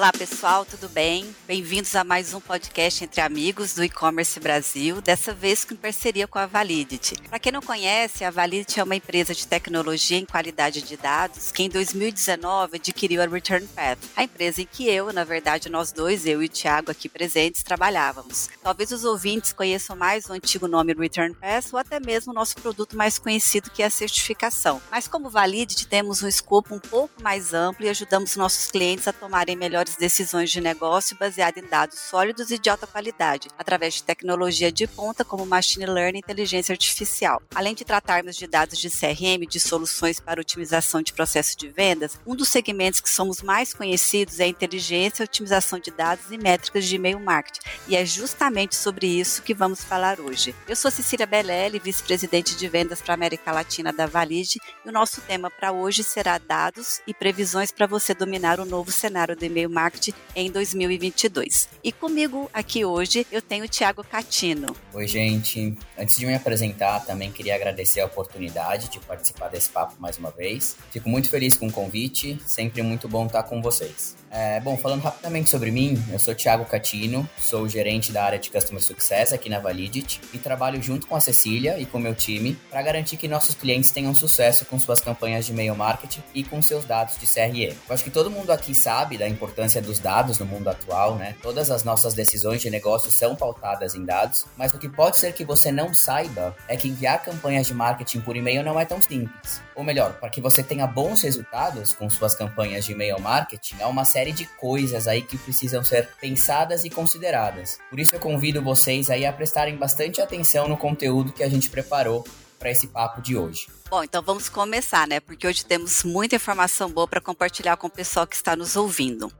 Olá pessoal, tudo bem? Bem-vindos a mais um podcast entre amigos do e-commerce Brasil, dessa vez com parceria com a Validity. Para quem não conhece, a Validity é uma empresa de tecnologia em qualidade de dados que em 2019 adquiriu a Return Path, a empresa em que eu, na verdade nós dois, eu e o Thiago aqui presentes, trabalhávamos. Talvez os ouvintes conheçam mais o antigo nome Return Path ou até mesmo o nosso produto mais conhecido que é a certificação. Mas como Validity temos um escopo um pouco mais amplo e ajudamos nossos clientes a tomarem melhores decisões de negócio baseadas em dados sólidos e de alta qualidade, através de tecnologia de ponta como machine learning e inteligência artificial. Além de tratarmos de dados de CRM, de soluções para otimização de processo de vendas, um dos segmentos que somos mais conhecidos é a inteligência, otimização de dados e métricas de e-mail marketing, e é justamente sobre isso que vamos falar hoje. Eu sou Cecília Belelli, vice-presidente de vendas para a América Latina da Valide, e o nosso tema para hoje será dados e previsões para você dominar o novo cenário do e-mail marketing em 2022. E comigo aqui hoje eu tenho o Thiago Catino. Oi, gente. Antes de me apresentar, também queria agradecer a oportunidade de participar desse papo mais uma vez. Fico muito feliz com o convite, sempre muito bom estar com vocês. É, bom, falando rapidamente sobre mim, eu sou Thiago Catino, sou gerente da área de Customer Success aqui na Validit e trabalho junto com a Cecília e com meu time para garantir que nossos clientes tenham sucesso com suas campanhas de e-mail marketing e com seus dados de CRM. Eu acho que todo mundo aqui sabe da importância dos dados no mundo atual, né? Todas as nossas decisões de negócio são pautadas em dados, mas o que pode ser que você não saiba é que enviar campanhas de marketing por e-mail não é tão simples. Ou melhor, para que você tenha bons resultados com suas campanhas de e-mail marketing, é uma série de coisas aí que precisam ser pensadas e consideradas. Por isso eu convido vocês aí a prestarem bastante atenção no conteúdo que a gente preparou para esse papo de hoje. Bom, então vamos começar, né? Porque hoje temos muita informação boa para compartilhar com o pessoal que está nos ouvindo.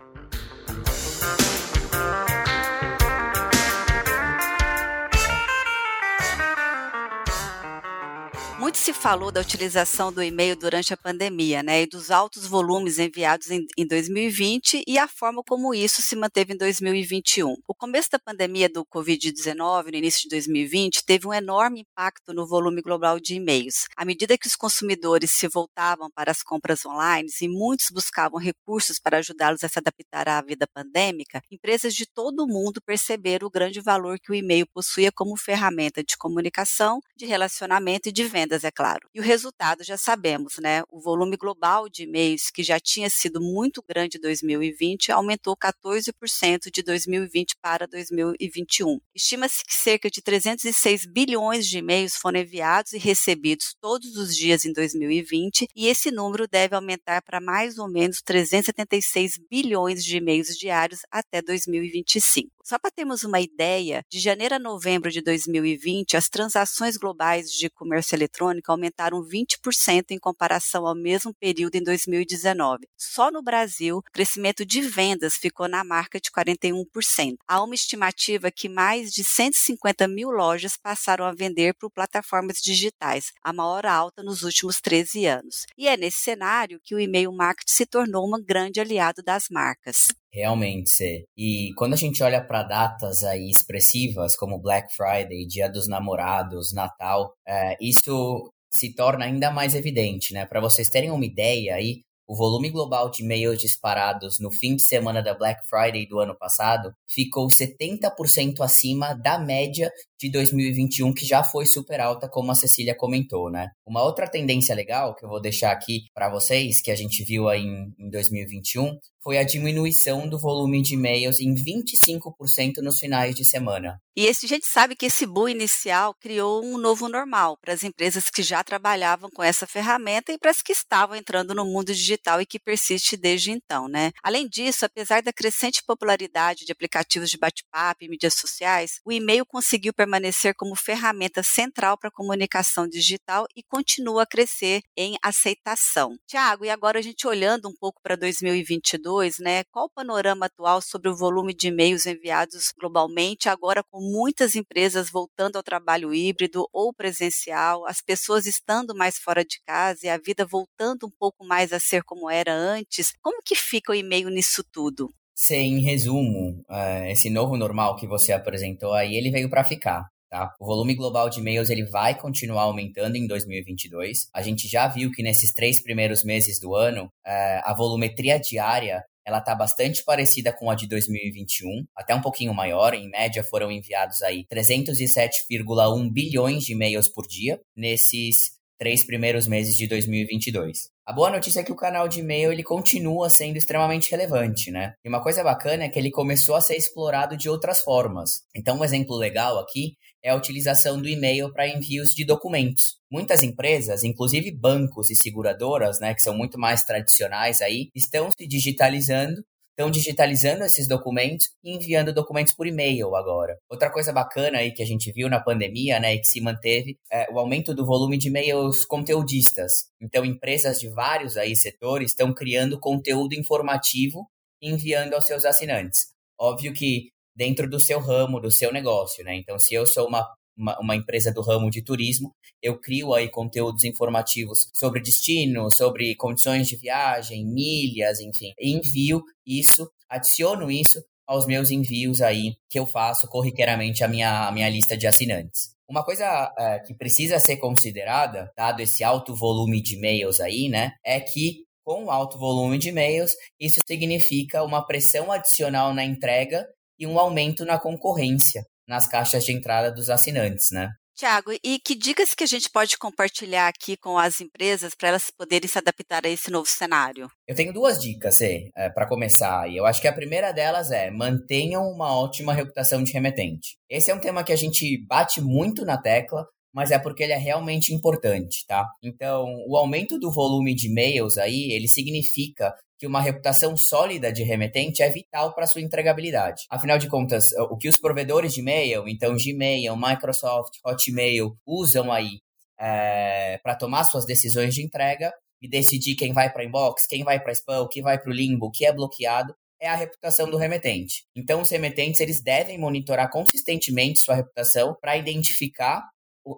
Muito se falou da utilização do e-mail durante a pandemia, né, e dos altos volumes enviados em, em 2020 e a forma como isso se manteve em 2021. O começo da pandemia do Covid-19, no início de 2020, teve um enorme impacto no volume global de e-mails. À medida que os consumidores se voltavam para as compras online e muitos buscavam recursos para ajudá-los a se adaptar à vida pandêmica, empresas de todo o mundo perceberam o grande valor que o e-mail possuía como ferramenta de comunicação, de relacionamento e de venda vendas, é claro. E o resultado já sabemos, né? O volume global de e-mails, que já tinha sido muito grande em 2020, aumentou 14% de 2020 para 2021. Estima-se que cerca de 306 bilhões de e-mails foram enviados e recebidos todos os dias em 2020, e esse número deve aumentar para mais ou menos 376 bilhões de e-mails diários até 2025. Só para termos uma ideia, de janeiro a novembro de 2020, as transações globais de comércio eletrônico aumentaram 20% em comparação ao mesmo período em 2019. Só no Brasil, o crescimento de vendas ficou na marca de 41%. Há uma estimativa que mais de 150 mil lojas passaram a vender por plataformas digitais, a maior alta nos últimos 13 anos. E é nesse cenário que o e-mail marketing se tornou um grande aliado das marcas. Realmente, e quando a gente olha para datas aí expressivas como Black Friday, Dia dos Namorados, Natal, é, isso se torna ainda mais evidente, né? Para vocês terem uma ideia aí, o volume global de e-mails disparados no fim de semana da Black Friday do ano passado ficou 70% acima da média de 2021, que já foi super alta, como a Cecília comentou, né? Uma outra tendência legal que eu vou deixar aqui para vocês, que a gente viu aí em, em 2021, foi a diminuição do volume de e-mails em 25% nos finais de semana. E esse, a gente sabe que esse boom inicial criou um novo normal para as empresas que já trabalhavam com essa ferramenta e para as que estavam entrando no mundo digital e que persiste desde então, né? Além disso, apesar da crescente popularidade de aplicativos de bate-papo e mídias sociais, o e-mail conseguiu permanecer como ferramenta central para a comunicação digital e continua a crescer em aceitação. Tiago, e agora a gente olhando um pouco para 2022, 2022, né? Qual o panorama atual sobre o volume de e-mails enviados globalmente, agora com muitas empresas voltando ao trabalho híbrido ou presencial, as pessoas estando mais fora de casa e a vida voltando um pouco mais a ser como era antes? Como que fica o e-mail nisso tudo? Sim, em resumo, uh, esse novo normal que você apresentou aí, ele veio para ficar. Tá? O volume global de e-mails ele vai continuar aumentando em 2022. A gente já viu que nesses três primeiros meses do ano, uh, a volumetria diária ela está bastante parecida com a de 2021, até um pouquinho maior. Em média, foram enviados aí 307,1 bilhões de e-mails por dia nesses três primeiros meses de 2022. A boa notícia é que o canal de e-mail ele continua sendo extremamente relevante, né? E uma coisa bacana é que ele começou a ser explorado de outras formas. Então, um exemplo legal aqui é a utilização do e-mail para envios de documentos. Muitas empresas, inclusive bancos e seguradoras, né, que são muito mais tradicionais aí, estão se digitalizando estão digitalizando esses documentos e enviando documentos por e-mail agora. Outra coisa bacana aí que a gente viu na pandemia, né, e que se manteve, é o aumento do volume de e-mails conteudistas. Então, empresas de vários aí setores estão criando conteúdo informativo e enviando aos seus assinantes. Óbvio que dentro do seu ramo, do seu negócio, né? Então, se eu sou uma uma, uma, empresa do ramo de turismo, eu crio aí conteúdos informativos sobre destino, sobre condições de viagem, milhas, enfim. Envio isso, adiciono isso aos meus envios aí que eu faço corriqueiramente à minha, minha lista de assinantes. Uma coisa é, que precisa ser considerada, dado esse alto volume de e-mails aí, né, é que com alto volume de e-mails, isso significa uma pressão adicional na entrega e um aumento na concorrência nas caixas de entrada dos assinantes, né? Tiago, e que dicas que a gente pode compartilhar aqui com as empresas para elas poderem se adaptar a esse novo cenário? Eu tenho duas dicas, é, para começar. E eu acho que a primeira delas é mantenham uma ótima reputação de remetente. Esse é um tema que a gente bate muito na tecla, mas é porque ele é realmente importante, tá? Então, o aumento do volume de e-mails aí, ele significa que uma reputação sólida de remetente é vital para sua entregabilidade. Afinal de contas, o que os provedores de e-mail, então Gmail, Microsoft, Hotmail, usam aí é, para tomar suas decisões de entrega e decidir quem vai para inbox, quem vai para spam, o que vai para o limbo, o que é bloqueado, é a reputação do remetente. Então, os remetentes eles devem monitorar consistentemente sua reputação para identificar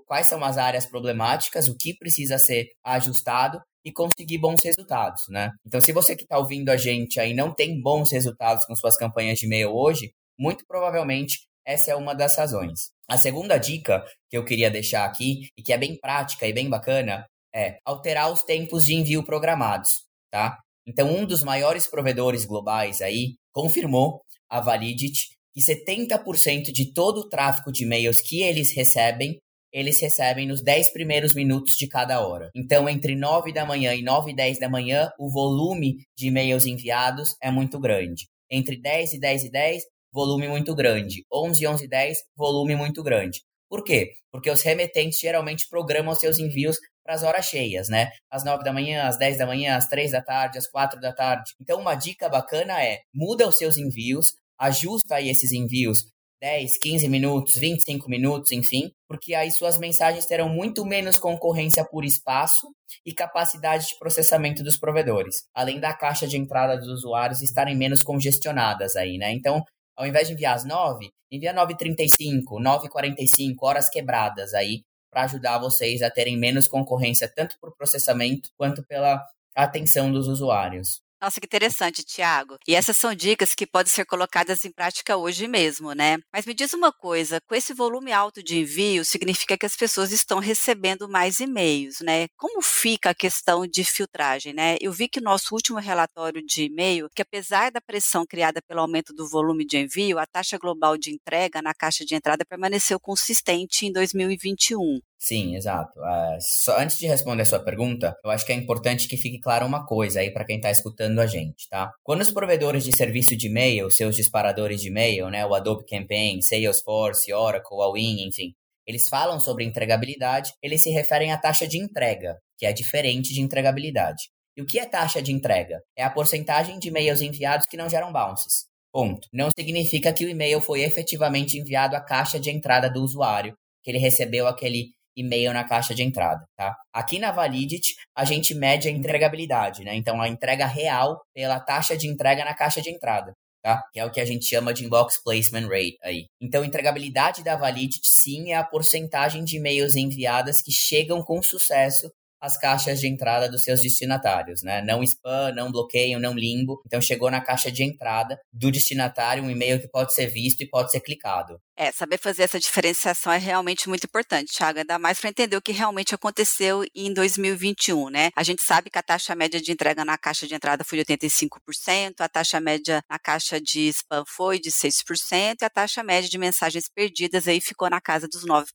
quais são as áreas problemáticas, o que precisa ser ajustado e conseguir bons resultados, né? Então, se você que está ouvindo a gente aí não tem bons resultados com suas campanhas de e-mail hoje, muito provavelmente essa é uma das razões. A segunda dica que eu queria deixar aqui, e que é bem prática e bem bacana, é alterar os tempos de envio programados, tá? Então, um dos maiores provedores globais aí confirmou a Validity que 70% de todo o tráfego de e-mails que eles recebem eles recebem nos 10 primeiros minutos de cada hora. Então, entre 9 da manhã e 9 e 10 da manhã, o volume de e-mails enviados é muito grande. Entre 10 e 10 e 10, volume muito grande. 11 e 11 e 10, volume muito grande. Por quê? Porque os remetentes geralmente programam seus envios para as horas cheias, né? Às 9 da manhã, às 10 da manhã, às 3 da tarde, às 4 da tarde. Então, uma dica bacana é muda os seus envios, ajusta aí esses envios 10, 15 minutos, 25 minutos, enfim, porque aí suas mensagens terão muito menos concorrência por espaço e capacidade de processamento dos provedores, além da caixa de entrada dos usuários estarem menos congestionadas aí, né? Então, ao invés de enviar às 9, envia 9h35, 9h45, horas quebradas aí, para ajudar vocês a terem menos concorrência tanto por processamento quanto pela atenção dos usuários. Nossa, que interessante, Tiago. E essas são dicas que podem ser colocadas em prática hoje mesmo, né? Mas me diz uma coisa: com esse volume alto de envio, significa que as pessoas estão recebendo mais e-mails, né? Como fica a questão de filtragem, né? Eu vi que no nosso último relatório de e-mail, que apesar da pressão criada pelo aumento do volume de envio, a taxa global de entrega na caixa de entrada permaneceu consistente em 2021. Sim, exato. Uh, só antes de responder a sua pergunta, eu acho que é importante que fique clara uma coisa aí para quem está escutando a gente, tá? Quando os provedores de serviço de e-mail, seus disparadores de e-mail, né, o Adobe Campaign, Salesforce, Oracle, Awin, enfim, eles falam sobre entregabilidade, eles se referem à taxa de entrega, que é diferente de entregabilidade. E o que é taxa de entrega? É a porcentagem de e-mails enviados que não geram bounces. Ponto. Não significa que o e-mail foi efetivamente enviado à caixa de entrada do usuário, que ele recebeu aquele e-mail na caixa de entrada, tá? Aqui na Validity, a gente mede a entregabilidade, né? Então, a entrega real pela taxa de entrega na caixa de entrada, tá? Que é o que a gente chama de inbox placement rate aí. Então, entregabilidade da Validity, sim, é a porcentagem de e-mails enviadas que chegam com sucesso as caixas de entrada dos seus destinatários, né? Não spam, não bloqueio, não limbo. Então chegou na caixa de entrada do destinatário um e-mail que pode ser visto e pode ser clicado. É, saber fazer essa diferenciação é realmente muito importante, Thiago, ainda mais para entender o que realmente aconteceu em 2021, né? A gente sabe que a taxa média de entrega na caixa de entrada foi de 85%, a taxa média na caixa de spam foi de 6% e a taxa média de mensagens perdidas aí ficou na casa dos 9%.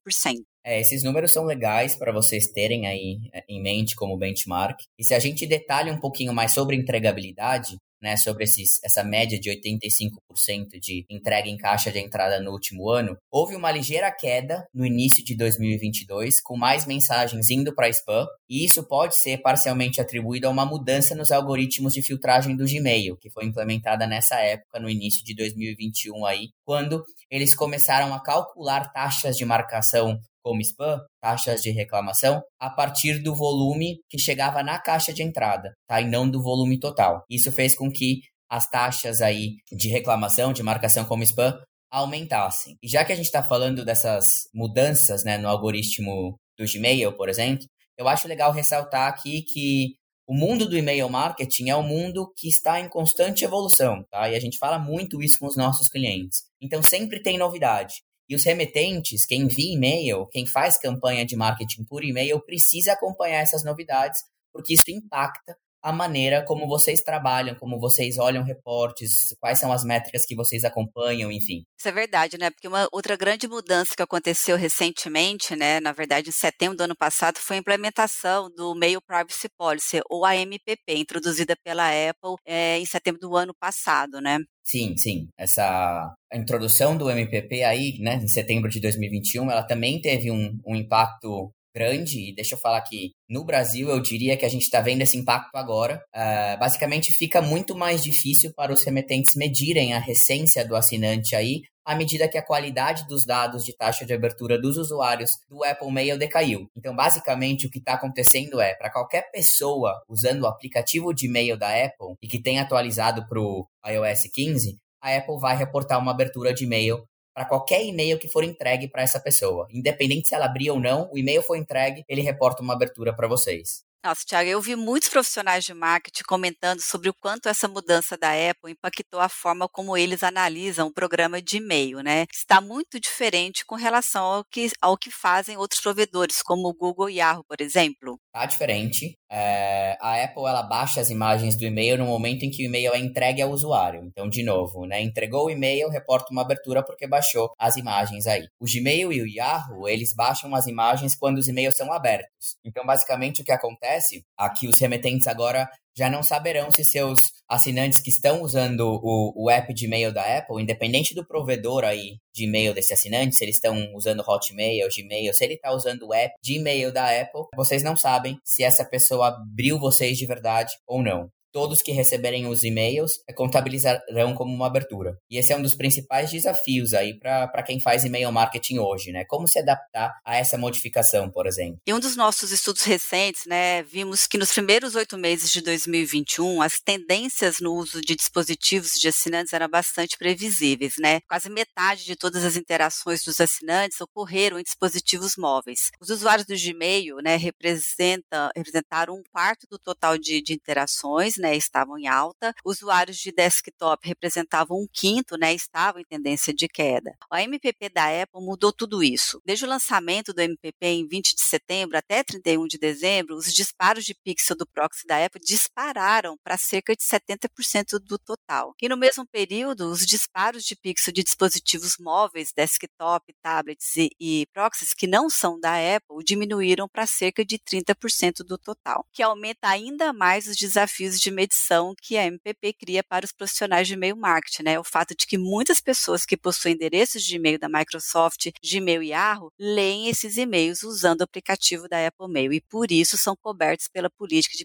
É, esses números são legais para vocês terem aí é, em mente como benchmark. E se a gente detalha um pouquinho mais sobre entregabilidade, né, sobre esses, essa média de 85% de entrega em caixa de entrada no último ano, houve uma ligeira queda no início de 2022, com mais mensagens indo para spam, e isso pode ser parcialmente atribuído a uma mudança nos algoritmos de filtragem do Gmail, que foi implementada nessa época, no início de 2021 aí, quando eles começaram a calcular taxas de marcação como spam, taxas de reclamação, a partir do volume que chegava na caixa de entrada, tá? E não do volume total. Isso fez com que as taxas aí de reclamação, de marcação como spam, aumentassem. E já que a gente está falando dessas mudanças né, no algoritmo do Gmail, por exemplo, eu acho legal ressaltar aqui que o mundo do e-mail marketing é um mundo que está em constante evolução, tá? E a gente fala muito isso com os nossos clientes. Então sempre tem novidade. E os remetentes, quem envia e-mail, quem faz campanha de marketing por e-mail, precisa acompanhar essas novidades, porque isso impacta a maneira como vocês trabalham, como vocês olham reportes, quais são as métricas que vocês acompanham, enfim. Isso é verdade, né? Porque uma outra grande mudança que aconteceu recentemente, né, na verdade em setembro do ano passado, foi a implementação do Mail Privacy Policy, ou AMPP, introduzida pela Apple é, em setembro do ano passado, né? Sim, sim. Essa introdução do MPP aí, né, em setembro de 2021, ela também teve um, um impacto grande, e deixa eu falar que no Brasil eu diria que a gente está vendo esse impacto agora. Uh, basicamente, fica muito mais difícil para os remetentes medirem a recência do assinante aí, à medida que a qualidade dos dados de taxa de abertura dos usuários do Apple Mail decaiu. Então, basicamente, o que está acontecendo é, para qualquer pessoa usando o aplicativo de e-mail da Apple e que tem atualizado para o iOS 15, a Apple vai reportar uma abertura de e-mail para qualquer e-mail que for entregue para essa pessoa. Independente se ela abrir ou não, o e-mail foi entregue, ele reporta uma abertura para vocês. Nossa, Thiago, eu vi muitos profissionais de marketing comentando sobre o quanto essa mudança da Apple impactou a forma como eles analisam o programa de e-mail, né? Está muito diferente com relação ao que, ao que fazem outros provedores, como o Google e Yahoo, por exemplo. Está diferente. É, a Apple ela baixa as imagens do e-mail no momento em que o e-mail é entregue ao usuário. Então, de novo, né? Entregou o e-mail, reporta uma abertura porque baixou as imagens aí. O Gmail e o Yahoo, eles baixam as imagens quando os e-mails são abertos. Então, basicamente, o que acontece, aqui os remetentes agora já não saberão se seus assinantes que estão usando o, o app de e-mail da Apple, independente do provedor aí de e-mail desse assinante, se eles estão usando Hotmail, Gmail, se ele está usando o app de e-mail da Apple, vocês não sabem se essa pessoa abriu vocês de verdade ou não todos que receberem os e-mails contabilizarão como uma abertura. E esse é um dos principais desafios aí para quem faz e-mail marketing hoje, né? Como se adaptar a essa modificação, por exemplo. E um dos nossos estudos recentes, né, vimos que nos primeiros oito meses de 2021, as tendências no uso de dispositivos de assinantes eram bastante previsíveis, né? Quase metade de todas as interações dos assinantes ocorreram em dispositivos móveis. Os usuários do Gmail, né, representa, representaram um quarto do total de, de interações, né? Né, estavam em alta. Usuários de desktop representavam um quinto, né, estavam em tendência de queda. A MPP da Apple mudou tudo isso. Desde o lançamento do MPP em 20 de setembro até 31 de dezembro, os disparos de pixel do proxy da Apple dispararam para cerca de 70% do total. E no mesmo período, os disparos de pixel de dispositivos móveis, desktop, tablets e, e proxies que não são da Apple diminuíram para cerca de 30% do total, que aumenta ainda mais os desafios de medição que a MPP cria para os profissionais de e-mail marketing, né? O fato de que muitas pessoas que possuem endereços de e-mail da Microsoft, Gmail e Yahoo, leem esses e-mails usando o aplicativo da Apple Mail e por isso são cobertos pela política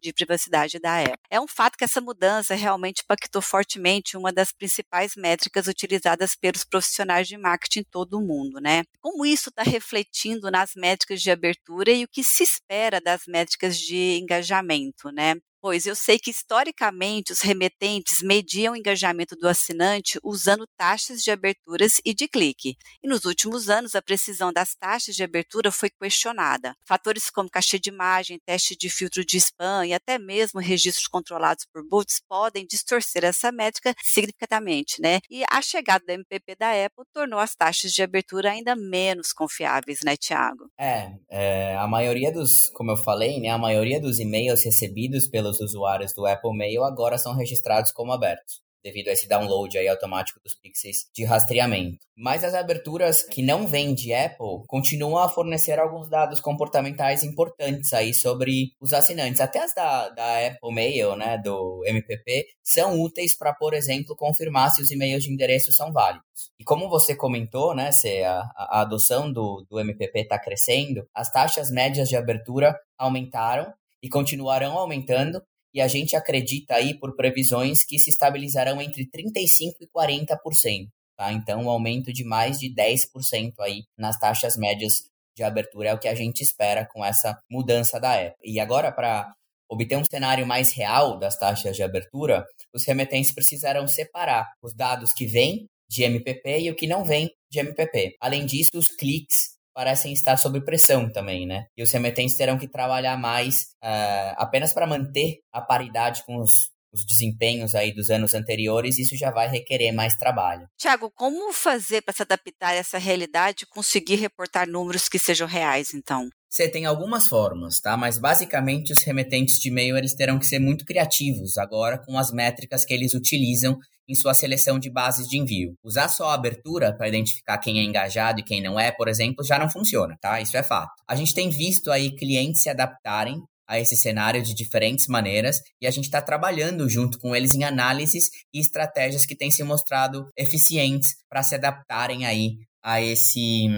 de privacidade da Apple. É um fato que essa mudança realmente impactou fortemente uma das principais métricas utilizadas pelos profissionais de marketing em todo o mundo, né? Como isso está refletindo nas métricas de abertura e o que se espera das métricas de engajamento, né? Pois eu sei que historicamente os remetentes mediam o engajamento do assinante usando taxas de aberturas e de clique. E nos últimos anos a precisão das taxas de abertura foi questionada. Fatores como cachê de imagem, teste de filtro de spam e até mesmo registros controlados por bots podem distorcer essa métrica significativamente, né? E a chegada da MPP da Apple tornou as taxas de abertura ainda menos confiáveis, né, Tiago? É, é, a maioria dos, como eu falei, né, a maioria dos e-mails recebidos pelos usuários do Apple Mail agora são registrados como abertos devido a esse download aí automático dos pixels de rastreamento. Mas as aberturas que não vêm de Apple continuam a fornecer alguns dados comportamentais importantes aí sobre os assinantes. Até as da, da Apple Mail, né, do MPP, são úteis para, por exemplo, confirmar se os e-mails de endereço são válidos. E como você comentou, né, se a, a adoção do, do MPP está crescendo, as taxas médias de abertura aumentaram e continuarão aumentando, e a gente acredita aí por previsões que se estabilizarão entre 35% e 40%. Tá? Então, um aumento de mais de 10% aí nas taxas médias de abertura é o que a gente espera com essa mudança da Apple. E agora, para obter um cenário mais real das taxas de abertura, os remetentes precisarão separar os dados que vêm de MPP e o que não vem de MPP. Além disso, os cliques parecem estar sob pressão também, né? E os remetentes terão que trabalhar mais uh, apenas para manter a paridade com os, os desempenhos aí dos anos anteriores, isso já vai requerer mais trabalho. Tiago, como fazer para se adaptar a essa realidade e conseguir reportar números que sejam reais, então? Você tem algumas formas, tá? Mas basicamente os remetentes de e-mail eles terão que ser muito criativos agora com as métricas que eles utilizam em sua seleção de bases de envio. Usar só a abertura para identificar quem é engajado e quem não é, por exemplo, já não funciona, tá? Isso é fato. A gente tem visto aí clientes se adaptarem a esse cenário de diferentes maneiras e a gente está trabalhando junto com eles em análises e estratégias que têm se mostrado eficientes para se adaptarem aí a esse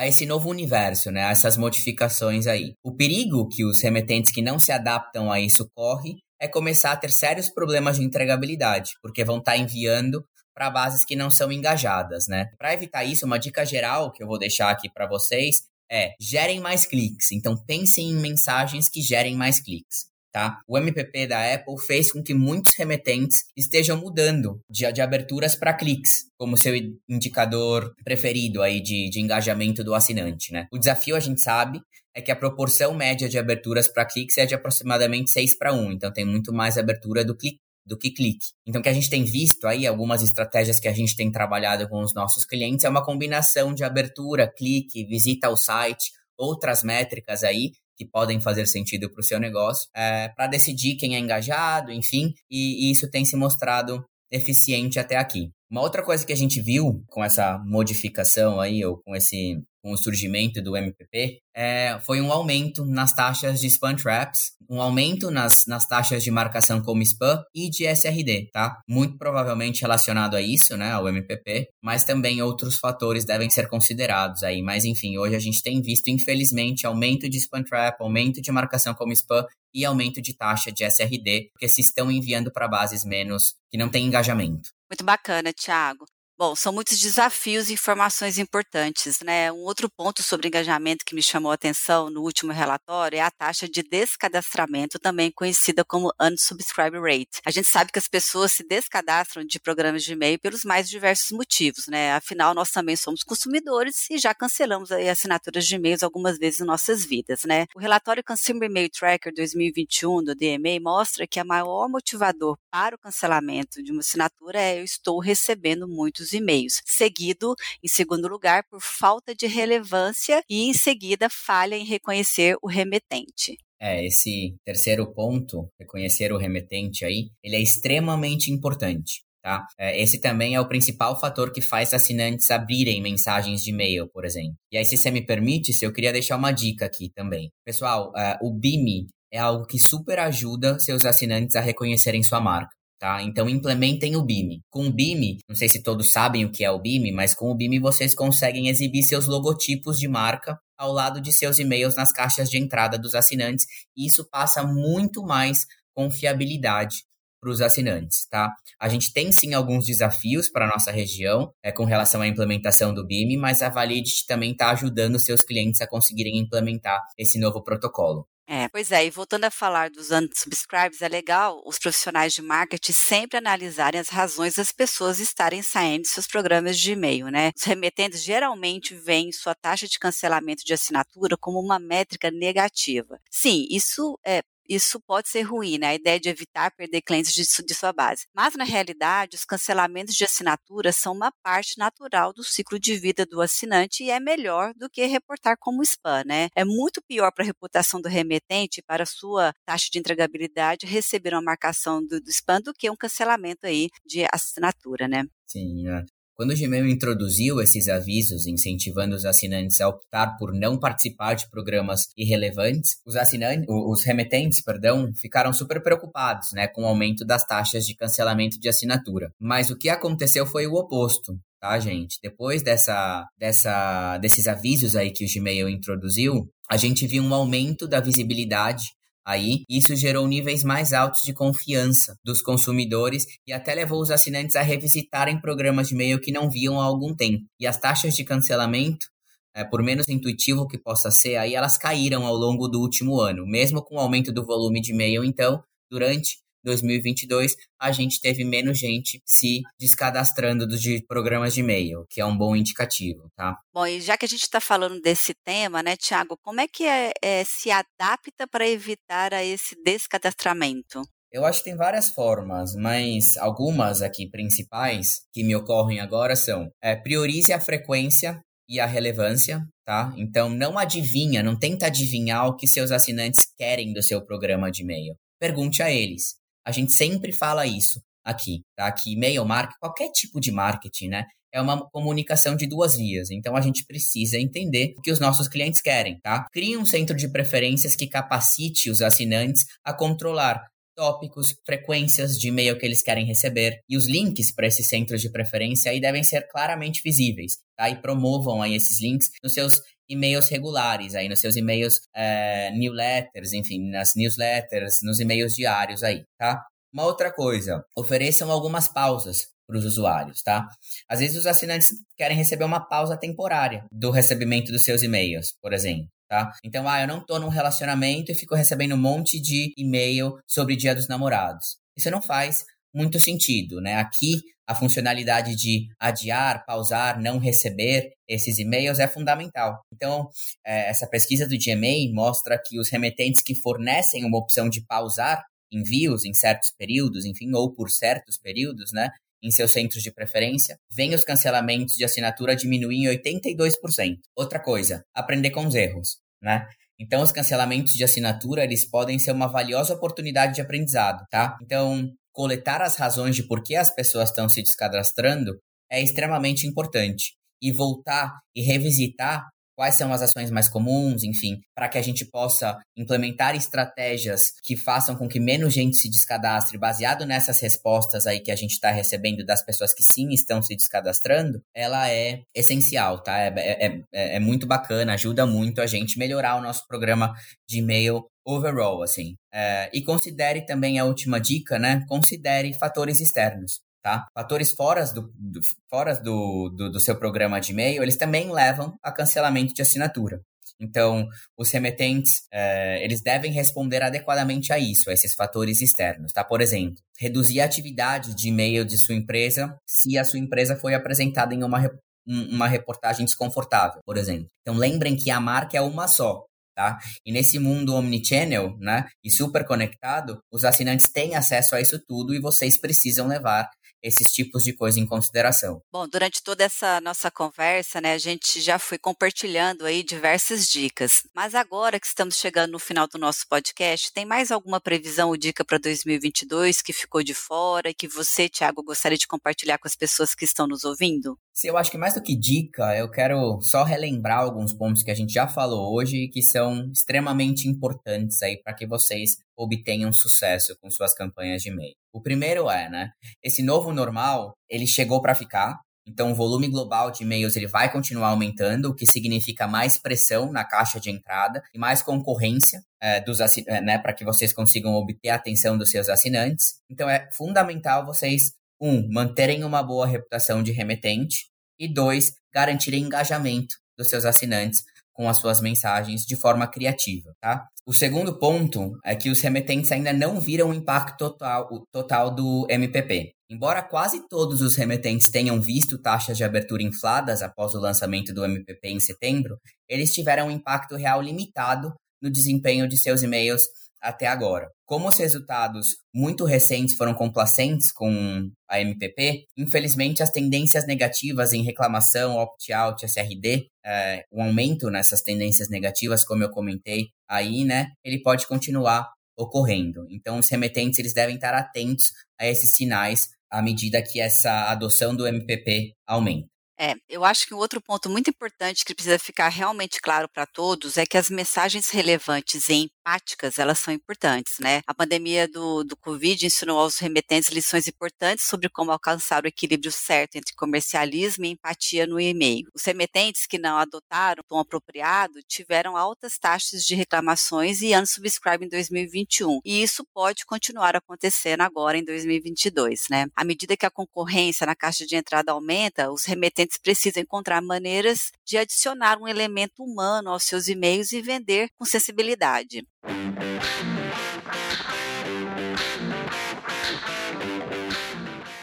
a esse novo universo, né? A essas modificações aí. O perigo que os remetentes que não se adaptam a isso corre é começar a ter sérios problemas de entregabilidade, porque vão estar tá enviando para bases que não são engajadas, né? Para evitar isso, uma dica geral que eu vou deixar aqui para vocês é gerem mais cliques. Então pensem em mensagens que gerem mais cliques. Tá? O MPP da Apple fez com que muitos remetentes estejam mudando de, de aberturas para cliques, como seu indicador preferido aí de, de engajamento do assinante. Né? O desafio, a gente sabe, é que a proporção média de aberturas para cliques é de aproximadamente 6 para 1, então tem muito mais abertura do clique do que clique. Então, o que a gente tem visto aí, algumas estratégias que a gente tem trabalhado com os nossos clientes, é uma combinação de abertura, clique, visita ao site, outras métricas aí que podem fazer sentido para o seu negócio, é, para decidir quem é engajado, enfim, e, e isso tem se mostrado eficiente até aqui. Uma outra coisa que a gente viu com essa modificação aí, ou com esse com o surgimento do MPP, é, foi um aumento nas taxas de spam traps, um aumento nas, nas taxas de marcação como spam e de SRD, tá? Muito provavelmente relacionado a isso, né, ao MPP, mas também outros fatores devem ser considerados aí. Mas enfim, hoje a gente tem visto, infelizmente, aumento de spam trap, aumento de marcação como spam e aumento de taxa de SRD, porque se estão enviando para bases menos que não têm engajamento. Muito bacana, Thiago. Bom, são muitos desafios e informações importantes, né? Um outro ponto sobre engajamento que me chamou a atenção no último relatório é a taxa de descadastramento, também conhecida como unsubscribe rate. A gente sabe que as pessoas se descadastram de programas de e-mail pelos mais diversos motivos, né? Afinal, nós também somos consumidores e já cancelamos assinaturas de e-mails algumas vezes em nossas vidas, né? O relatório Consumer Email Tracker 2021 do DMA mostra que a maior motivador para o cancelamento de uma assinatura é eu estou recebendo muitos e-mails, seguido, em segundo lugar, por falta de relevância e, em seguida, falha em reconhecer o remetente. É, esse terceiro ponto, reconhecer o remetente aí, ele é extremamente importante. Tá? É, esse também é o principal fator que faz assinantes abrirem mensagens de e-mail, por exemplo. E aí, se você me permite, eu queria deixar uma dica aqui também. Pessoal, uh, o BIM é algo que super ajuda seus assinantes a reconhecerem sua marca. Tá? Então implementem o BIM. Com o BIM, não sei se todos sabem o que é o BIM, mas com o BIM vocês conseguem exibir seus logotipos de marca ao lado de seus e-mails nas caixas de entrada dos assinantes, e isso passa muito mais confiabilidade para os assinantes, tá? A gente tem sim alguns desafios para nossa região é, com relação à implementação do BIM, mas a Validity também está ajudando seus clientes a conseguirem implementar esse novo protocolo. É, Pois é, e voltando a falar dos unsubscribes, é legal os profissionais de marketing sempre analisarem as razões das pessoas estarem saindo de seus programas de e-mail, né? Os remetentes geralmente veem sua taxa de cancelamento de assinatura como uma métrica negativa. Sim, isso é, isso pode ser ruim, né? A ideia de evitar perder clientes de, de, sua base. Mas, na realidade, os cancelamentos de assinatura são uma parte natural do ciclo de vida do assinante e é melhor do que reportar como spam, né? É muito pior para a reputação do remetente, para a sua taxa de entregabilidade, receber uma marcação do, do spam do que um cancelamento aí de assinatura, né? Sim, é. Quando o Gmail introduziu esses avisos incentivando os assinantes a optar por não participar de programas irrelevantes, os assinantes, os remetentes, perdão, ficaram super preocupados, né, com o aumento das taxas de cancelamento de assinatura. Mas o que aconteceu foi o oposto tá, gente? Depois dessa, dessa, desses avisos aí que o Gmail introduziu, a gente viu um aumento da visibilidade Aí, isso gerou níveis mais altos de confiança dos consumidores e até levou os assinantes a revisitarem programas de e-mail que não viam há algum tempo. E as taxas de cancelamento, é, por menos intuitivo que possa ser, aí elas caíram ao longo do último ano. Mesmo com o aumento do volume de e-mail, então, durante 2022, a gente teve menos gente se descadastrando de programas de e-mail, que é um bom indicativo, tá? Bom, e já que a gente está falando desse tema, né, Tiago, como é que é, é se adapta para evitar a esse descadastramento? Eu acho que tem várias formas, mas algumas aqui principais que me ocorrem agora são é, priorize a frequência e a relevância, tá? Então não adivinha, não tenta adivinhar o que seus assinantes querem do seu programa de e-mail. Pergunte a eles. A gente sempre fala isso aqui, tá? Que e-mail marketing, qualquer tipo de marketing, né? É uma comunicação de duas vias. Então a gente precisa entender o que os nossos clientes querem, tá? Crie um centro de preferências que capacite os assinantes a controlar tópicos, frequências de e-mail que eles querem receber e os links para esses centros de preferência aí devem ser claramente visíveis, tá? E promovam aí esses links nos seus e-mails regulares aí, nos seus e-mails é, newsletters, enfim, nas newsletters, nos e-mails diários aí, tá? Uma outra coisa, ofereçam algumas pausas para os usuários, tá? Às vezes os assinantes querem receber uma pausa temporária do recebimento dos seus e-mails, por exemplo. Tá? Então, ah, eu não estou num relacionamento e fico recebendo um monte de e-mail sobre Dia dos Namorados. Isso não faz muito sentido, né? Aqui a funcionalidade de adiar, pausar, não receber esses e-mails é fundamental. Então, é, essa pesquisa do GMA mostra que os remetentes que fornecem uma opção de pausar envios em certos períodos, enfim, ou por certos períodos, né, em seus centros de preferência, vem os cancelamentos de assinatura diminuir em 82%. Outra coisa, aprender com os erros, né? Então, os cancelamentos de assinatura, eles podem ser uma valiosa oportunidade de aprendizado, tá? Então, coletar as razões de por que as pessoas estão se descadastrando é extremamente importante. E voltar e revisitar quais são as ações mais comuns, enfim, para que a gente possa implementar estratégias que façam com que menos gente se descadastre, baseado nessas respostas aí que a gente está recebendo das pessoas que sim estão se descadastrando, ela é essencial, tá? É, é, é, é muito bacana, ajuda muito a gente melhorar o nosso programa de e-mail overall, assim. É, e considere também a última dica, né? Considere fatores externos, tá? Fatores fora do, do fora do, do, do seu programa de e-mail, eles também levam a cancelamento de assinatura. Então, os remetentes, é, eles devem responder adequadamente a isso, a esses fatores externos, tá? Por exemplo, reduzir a atividade de e-mail de sua empresa se a sua empresa foi apresentada em uma, uma reportagem desconfortável, por exemplo. Então, lembrem que a marca é uma só, Tá? E nesse mundo omnichannel, né, e super conectado, os assinantes têm acesso a isso tudo e vocês precisam levar esses tipos de coisa em consideração. Bom, durante toda essa nossa conversa, né, a gente já foi compartilhando aí diversas dicas. Mas agora que estamos chegando no final do nosso podcast, tem mais alguma previsão ou dica para 2022 que ficou de fora e que você, Thiago, gostaria de compartilhar com as pessoas que estão nos ouvindo? Sim, eu acho que mais do que dica, eu quero só relembrar alguns pontos que a gente já falou hoje e que são extremamente importantes aí para que vocês obtenham sucesso com suas campanhas de e-mail. O primeiro é, né, esse novo normal, ele chegou para ficar, então, o volume global de e-mails ele vai continuar aumentando, o que significa mais pressão na caixa de entrada e mais concorrência é, dos é, né, para que vocês consigam obter a atenção dos seus assinantes. Então, é fundamental vocês, um, manterem uma boa reputação de remetente e dois, garantirem engajamento dos seus assinantes com as suas mensagens de forma criativa, tá? O segundo ponto é que os remetentes ainda não viram o impacto total, o total do MPP. Embora quase todos os remetentes tenham visto taxas de abertura infladas após o lançamento do MPP em setembro, eles tiveram um impacto real limitado no desempenho de seus e-mails até agora. Como os resultados muito recentes foram complacentes com a MPP, infelizmente as tendências negativas em reclamação, opt-out, SRD, é, um aumento nessas tendências negativas, como eu comentei aí, né, ele pode continuar ocorrendo. Então, os remetentes eles devem estar atentos a esses sinais à medida que essa adoção do MPP aumenta. É, eu acho que um outro ponto muito importante que precisa ficar realmente claro para todos é que as mensagens relevantes e empáticas, elas são importantes, né? A pandemia do, do Covid ensinou aos remetentes lições importantes sobre como alcançar o equilíbrio certo entre comercialismo e empatia no e-mail. Os remetentes que não adotaram o tom apropriado tiveram altas taxas de reclamações e unsubscribe em 2021, e isso pode continuar acontecendo agora em 2022, né? À medida que a concorrência na caixa de entrada aumenta, os remetentes precisam encontrar maneiras de adicionar um elemento humano aos seus e-mails e vender com sensibilidade.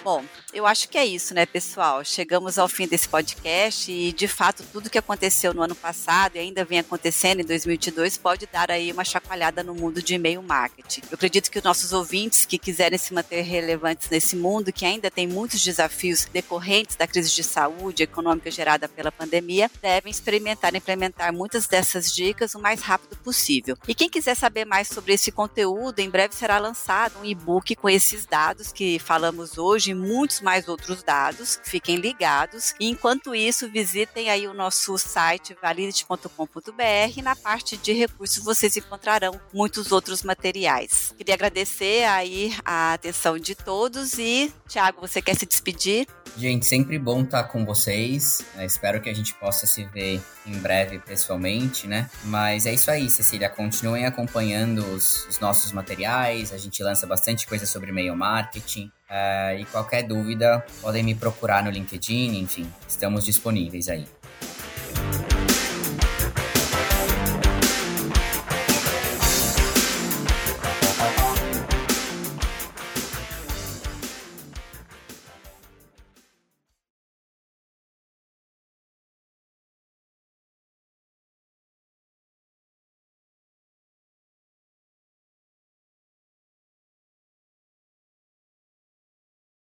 Bom, eu acho que é isso, né, pessoal? Chegamos ao fim desse podcast e, de fato, tudo que aconteceu no ano passado e ainda vem acontecendo em 2022 pode dar aí uma chacoalhada no mundo de e-mail marketing. Eu acredito que os nossos ouvintes que quiserem se manter relevantes nesse mundo, que ainda tem muitos desafios decorrentes da crise de saúde econômica gerada pela pandemia, devem experimentar e implementar muitas dessas dicas o mais rápido possível. E quem quiser saber mais sobre esse conteúdo, em breve será lançado um e-book com esses dados que falamos hoje muitos mais outros dados. Fiquem ligados. E enquanto isso, visitem aí o nosso site validity.com.br. Na parte de recursos vocês encontrarão muitos outros materiais. Queria agradecer aí a atenção de todos e Tiago, você quer se despedir? Gente, sempre bom estar com vocês. Eu espero que a gente possa se ver em breve pessoalmente, né? Mas é isso aí, Cecília. Continuem acompanhando os, os nossos materiais. A gente lança bastante coisa sobre e-mail marketing. Uh, e qualquer dúvida, podem me procurar no LinkedIn, enfim, estamos disponíveis aí.